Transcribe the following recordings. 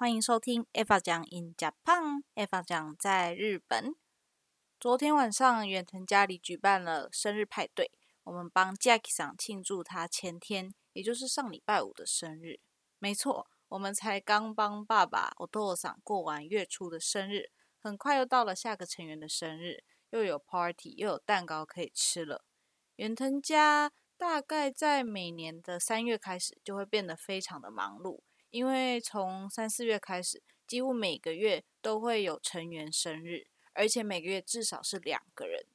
欢迎收听 Eva 讲 in Japan。Eva 讲在日本。昨天晚上，远藤家里举办了生日派对，我们帮 Jackie 桑庆祝他前天，也就是上礼拜五的生日。没错，我们才刚帮爸爸 Otto 桑过完月初的生日，很快又到了下个成员的生日，又有 party，又有蛋糕可以吃了。远藤家大概在每年的三月开始，就会变得非常的忙碌。因为从三四月开始，几乎每个月都会有成员生日，而且每个月至少是两个人。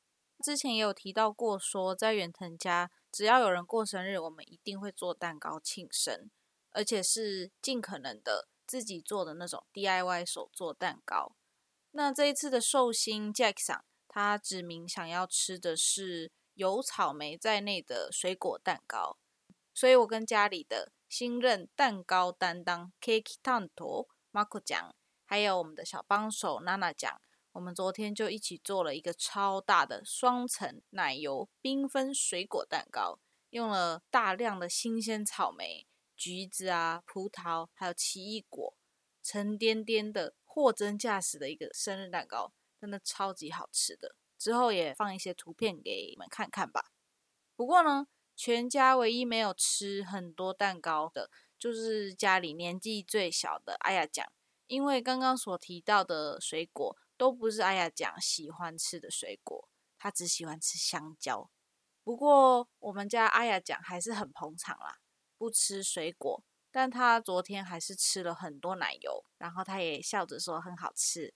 之前也有提到过，说在远藤家，只要有人过生日，我们一定会做蛋糕庆生，而且是尽可能的自己做的那种 DIY 手做蛋糕。那这一次的寿星 Jack 桑，他指明想要吃的是有草莓在内的水果蛋糕，所以我跟家里的。新任蛋糕担当 Cake 探头 Marco 酱，还有我们的小帮手娜娜酱，我们昨天就一起做了一个超大的双层奶油缤纷水果蛋糕，用了大量的新鲜草莓、橘子啊、葡萄，还有奇异果，沉甸甸的货真价实的一个生日蛋糕，真的超级好吃的。之后也放一些图片给你们看看吧。不过呢。全家唯一没有吃很多蛋糕的，就是家里年纪最小的阿雅酱，因为刚刚所提到的水果都不是阿雅酱喜欢吃的水果，他只喜欢吃香蕉。不过我们家阿雅酱还是很捧场啦，不吃水果，但他昨天还是吃了很多奶油，然后他也笑着说很好吃。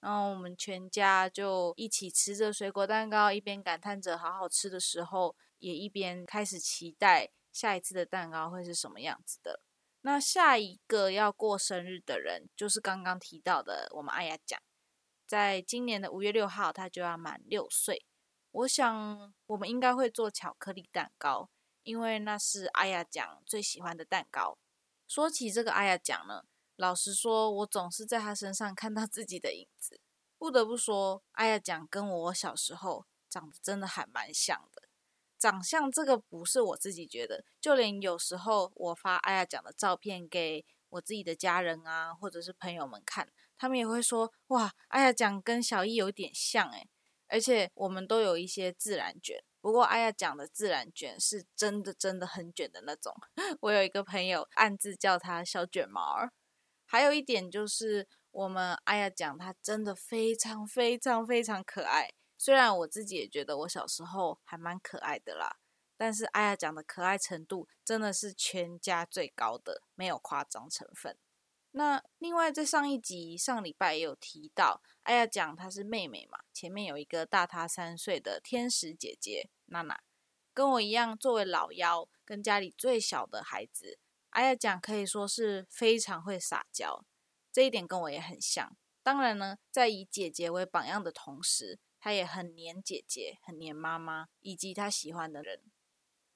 然后我们全家就一起吃着水果蛋糕，一边感叹着好好吃的时候。也一边开始期待下一次的蛋糕会是什么样子的。那下一个要过生日的人，就是刚刚提到的我们阿雅讲，在今年的五月六号，他就要满六岁。我想我们应该会做巧克力蛋糕，因为那是阿雅讲最喜欢的蛋糕。说起这个阿雅讲呢，老实说，我总是在他身上看到自己的影子。不得不说，阿雅讲跟我小时候长得真的还蛮像的。长相这个不是我自己觉得，就连有时候我发阿雅讲的照片给我自己的家人啊，或者是朋友们看，他们也会说：“哇，阿雅讲跟小易有点像诶。而且我们都有一些自然卷，不过阿雅讲的自然卷是真的真的很卷的那种。我有一个朋友暗自叫他小卷毛儿。还有一点就是，我们阿雅讲他真的非常非常非常可爱。虽然我自己也觉得我小时候还蛮可爱的啦，但是阿雅讲的可爱程度真的是全家最高的，没有夸张成分。那另外在上一集上礼拜也有提到，阿雅讲她是妹妹嘛，前面有一个大她三岁的天使姐姐娜娜，跟我一样作为老幺，跟家里最小的孩子，阿雅讲可以说是非常会撒娇，这一点跟我也很像。当然呢，在以姐姐为榜样的同时，他也很黏姐姐，很黏妈妈，以及他喜欢的人。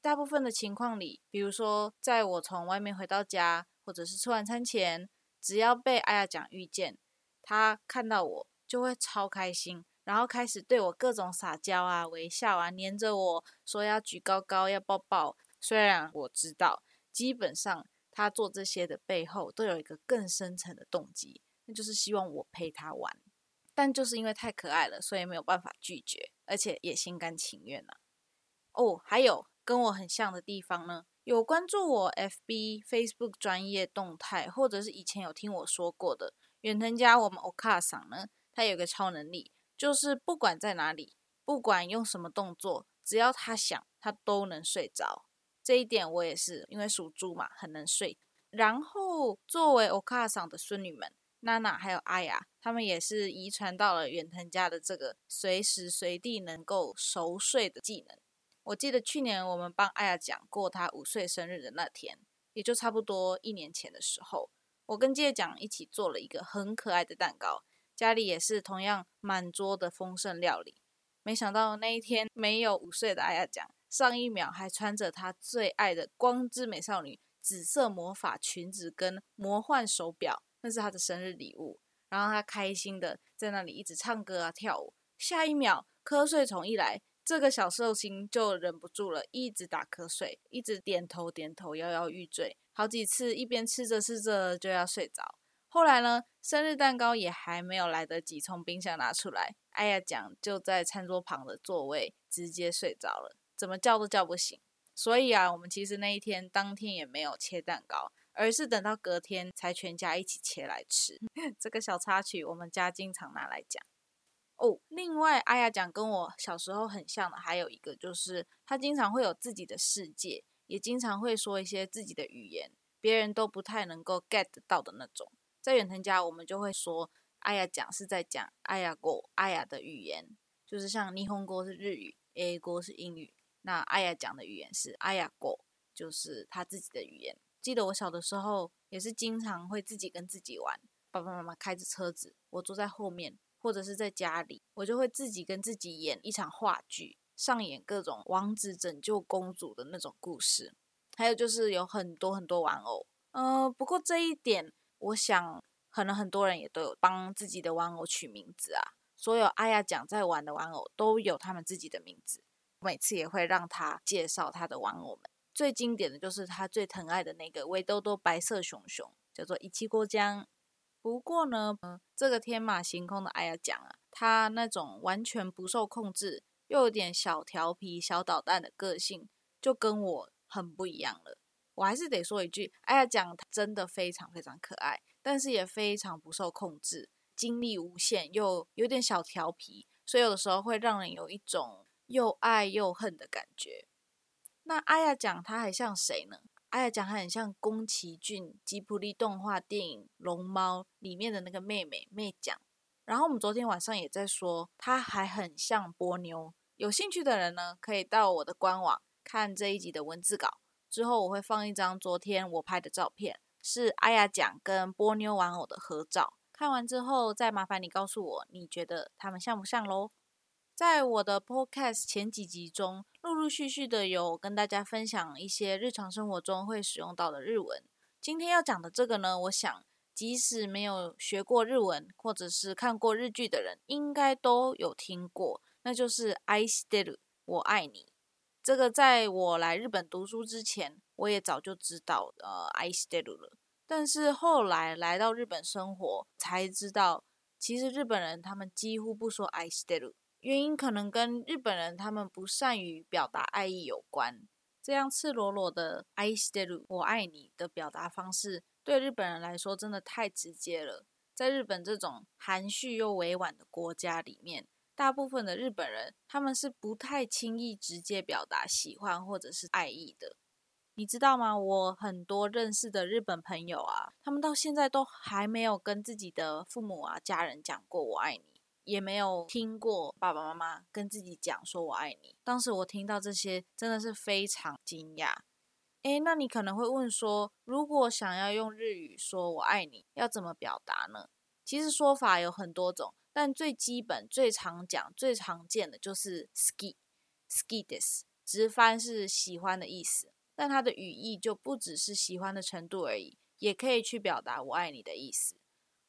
大部分的情况里，比如说在我从外面回到家，或者是吃晚餐前，只要被阿雅讲遇见，他看到我就会超开心，然后开始对我各种撒娇啊、微笑啊，黏着我说要举高高、要抱抱。虽然我知道，基本上他做这些的背后都有一个更深层的动机，那就是希望我陪他玩。但就是因为太可爱了，所以没有办法拒绝，而且也心甘情愿呐。哦，还有跟我很像的地方呢，有关注我 FB、Facebook 专业动态，或者是以前有听我说过的远藤家我们 Oka 桑呢，他有个超能力，就是不管在哪里，不管用什么动作，只要他想，他都能睡着。这一点我也是，因为属猪嘛，很能睡。然后作为 Oka 桑的孙女们。娜娜还有阿雅，他们也是遗传到了远藤家的这个随时随地能够熟睡的技能。我记得去年我们帮阿雅讲过她五岁生日的那天，也就差不多一年前的时候，我跟姐讲一起做了一个很可爱的蛋糕，家里也是同样满桌的丰盛料理。没想到那一天没有五岁的阿雅讲，上一秒还穿着她最爱的光之美少女紫色魔法裙子跟魔幻手表。那是他的生日礼物，然后他开心的在那里一直唱歌啊跳舞。下一秒瞌睡虫一来，这个小寿星就忍不住了，一直打瞌睡，一直点头点头，摇摇欲坠，好几次一边吃着吃着就要睡着。后来呢，生日蛋糕也还没有来得及从冰箱拿出来，哎呀讲就在餐桌旁的座位直接睡着了，怎么叫都叫不醒。所以啊，我们其实那一天当天也没有切蛋糕，而是等到隔天才全家一起切来吃。这个小插曲，我们家经常拿来讲。哦，另外，阿雅讲跟我小时候很像的，还有一个就是他经常会有自己的世界，也经常会说一些自己的语言，别人都不太能够 get 到的那种。在远藤家，我们就会说阿雅讲是在讲阿雅国阿雅的语言，就是像霓虹国是日语，A 国是英语，那阿雅讲的语言是阿雅国，就是他自己的语言。记得我小的时候也是经常会自己跟自己玩，爸爸妈妈开着车子，我坐在后面。或者是在家里，我就会自己跟自己演一场话剧，上演各种王子拯救公主的那种故事。还有就是有很多很多玩偶，呃，不过这一点，我想可能很多人也都有帮自己的玩偶取名字啊。所有阿雅讲在玩的玩偶都有他们自己的名字，每次也会让他介绍他的玩偶们。最经典的就是他最疼爱的那个围兜兜白色熊熊，叫做一气过江。不过呢，嗯这个天马行空的艾亚讲啊，他那种完全不受控制，又有点小调皮、小捣蛋的个性，就跟我很不一样了。我还是得说一句，艾亚讲他真的非常非常可爱，但是也非常不受控制，精力无限，又有点小调皮，所以有的时候会让人有一种又爱又恨的感觉。那阿雅讲他还像谁呢？阿雅讲，他很像宫崎骏吉卜力动画电影《龙猫》里面的那个妹妹妹讲。然后我们昨天晚上也在说，他还很像波妞。有兴趣的人呢，可以到我的官网看这一集的文字稿。之后我会放一张昨天我拍的照片，是阿雅讲跟波妞玩偶的合照。看完之后，再麻烦你告诉我，你觉得他们像不像喽？在我的 podcast 前几集中，陆陆续续的有跟大家分享一些日常生活中会使用到的日文。今天要讲的这个呢，我想即使没有学过日文或者是看过日剧的人，应该都有听过，那就是 I still 我爱你。这个在我来日本读书之前，我也早就知道呃 I still 了。但是后来来到日本生活，才知道其实日本人他们几乎不说 I still。原因可能跟日本人他们不善于表达爱意有关。这样赤裸裸的 “I still 我爱你”的表达方式，对日本人来说真的太直接了。在日本这种含蓄又委婉的国家里面，大部分的日本人他们是不太轻易直接表达喜欢或者是爱意的。你知道吗？我很多认识的日本朋友啊，他们到现在都还没有跟自己的父母啊、家人讲过“我爱你”。也没有听过爸爸妈妈跟自己讲说“我爱你”。当时我听到这些，真的是非常惊讶。诶，那你可能会问说，如果想要用日语说我爱你，要怎么表达呢？其实说法有很多种，但最基本、最常讲、最常见的就是 “ski”，“ski des”，直翻是喜欢的意思，但它的语义就不只是喜欢的程度而已，也可以去表达我爱你的意思，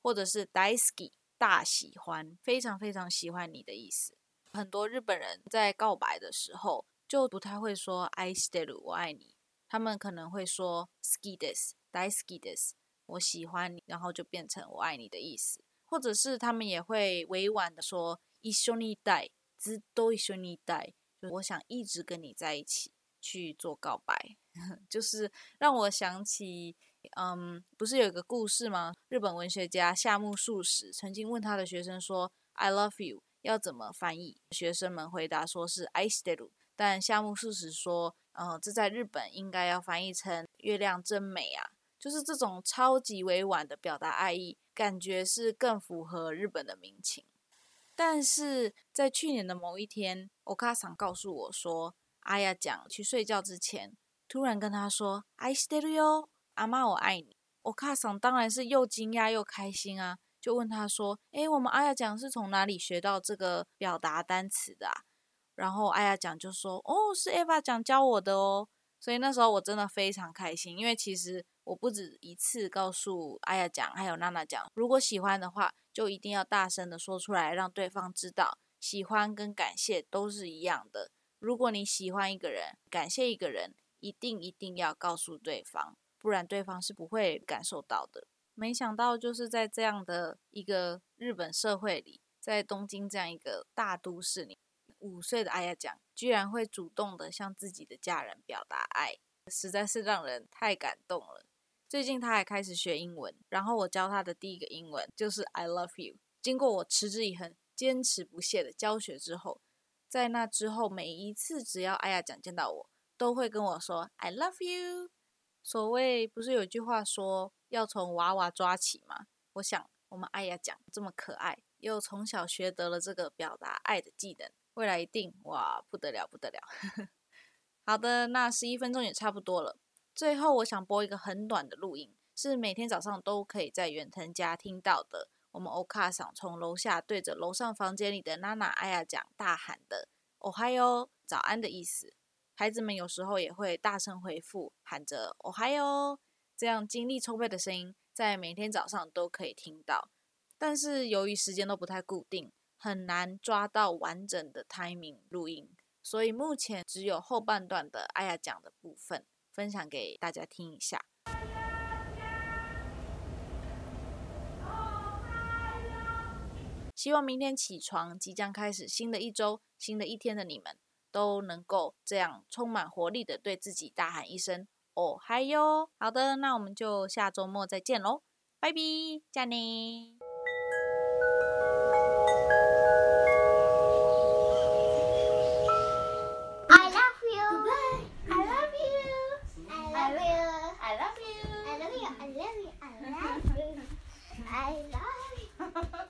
或者是 “daiski”。大喜欢，非常非常喜欢你的意思。很多日本人在告白的时候就不太会说 “I still 我爱你”，他们可能会说 “ski des dai ski des”，我喜欢你，然后就变成我爱你的意思。或者是他们也会委婉的说“一緒に带”，ずっと一緒に带，就我想一直跟你在一起去做告白，就是让我想起。 嗯，不是有一个故事吗？日本文学家夏目漱石曾经问他的学生说：“I love you 要怎么翻译？”学生们回答说是 “I still”，但夏目漱石说：“嗯，这在日本应该要翻译成‘月亮真美啊’，就是这种超级委婉的表达爱意，感觉是更符合日本的民情。”但是在去年的某一天，欧卡桑告诉我说，阿雅讲去睡觉之前，突然跟他说 “I still you”。阿妈，我爱你。我卡桑当然是又惊讶又开心啊，就问他说：“诶，我们阿雅讲是从哪里学到这个表达单词的？”啊？”然后阿雅讲就说：“哦，是 Eva 讲教我的哦。”所以那时候我真的非常开心，因为其实我不止一次告诉阿雅讲，还有娜娜讲，如果喜欢的话，就一定要大声的说出来，让对方知道，喜欢跟感谢都是一样的。如果你喜欢一个人，感谢一个人，一定一定要告诉对方。不然对方是不会感受到的。没想到就是在这样的一个日本社会里，在东京这样一个大都市里，五岁的阿雅讲居然会主动的向自己的家人表达爱，实在是让人太感动了。最近他还开始学英文，然后我教他的第一个英文就是 I love you。经过我持之以恒、坚持不懈的教学之后，在那之后每一次只要阿雅讲见到我，都会跟我说 I love you。所谓不是有句话说要从娃娃抓起吗？我想我们阿亚讲这么可爱，又从小学得了这个表达爱的技能，未来一定哇不得了不得了。好的，那十一分钟也差不多了。最后，我想播一个很短的录音，是每天早上都可以在远藤家听到的。我们欧卡桑从楼下对着楼上房间里的娜娜阿亚讲大喊的“哦嗨哟，早安”的意思。孩子们有时候也会大声回复，喊着“哦嗨哟”，这样精力充沛的声音在每天早上都可以听到。但是由于时间都不太固定，很难抓到完整的 timing 录音，所以目前只有后半段的阿雅讲的部分。分享给大家听一下。希望明天起床，即将开始新的一周、新的一天的你们，都能够这样充满活力的对自己大喊一声“哦嗨哟”！好的，那我们就下周末再见喽，拜拜，加你。I love you, bye. I love you. I love you. I love you. I love you. I love you. I love you. I love you.